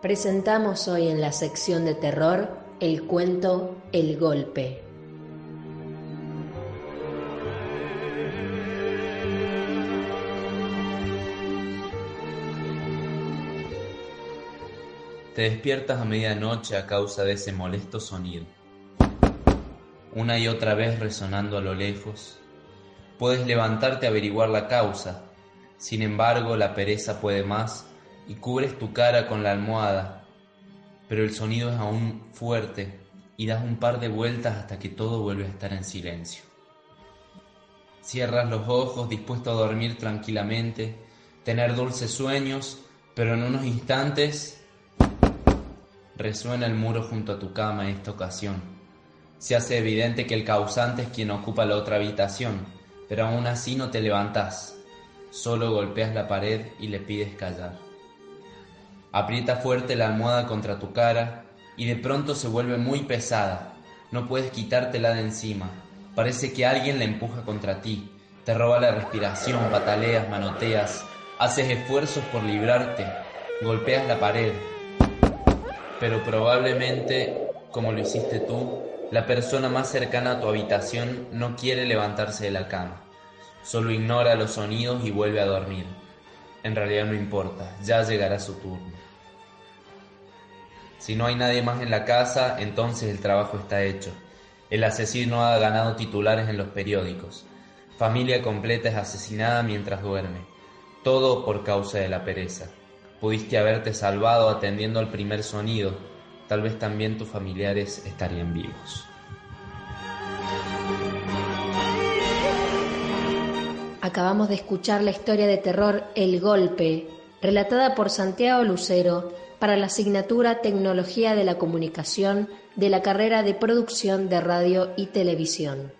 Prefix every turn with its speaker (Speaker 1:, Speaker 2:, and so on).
Speaker 1: Presentamos hoy en la sección de terror el cuento El Golpe.
Speaker 2: Te despiertas a medianoche a causa de ese molesto sonido. Una y otra vez resonando a lo lejos. Puedes levantarte a averiguar la causa. Sin embargo, la pereza puede más y cubres tu cara con la almohada, pero el sonido es aún fuerte y das un par de vueltas hasta que todo vuelve a estar en silencio. Cierras los ojos dispuesto a dormir tranquilamente, tener dulces sueños, pero en unos instantes resuena el muro junto a tu cama en esta ocasión. Se hace evidente que el causante es quien ocupa la otra habitación, pero aún así no te levantas, solo golpeas la pared y le pides callar. Aprieta fuerte la almohada contra tu cara y de pronto se vuelve muy pesada. No puedes quitártela de encima. Parece que alguien la empuja contra ti. Te roba la respiración, pataleas, manoteas, haces esfuerzos por librarte, golpeas la pared. Pero probablemente, como lo hiciste tú, la persona más cercana a tu habitación no quiere levantarse de la cama. Solo ignora los sonidos y vuelve a dormir. En realidad no importa, ya llegará su turno. Si no hay nadie más en la casa, entonces el trabajo está hecho. El asesino ha ganado titulares en los periódicos. Familia completa es asesinada mientras duerme. Todo por causa de la pereza. Pudiste haberte salvado atendiendo al primer sonido. Tal vez también tus familiares estarían vivos.
Speaker 1: Acabamos de escuchar la historia de terror El Golpe, relatada por Santiago Lucero para la asignatura Tecnología de la Comunicación de la carrera de Producción de Radio y Televisión.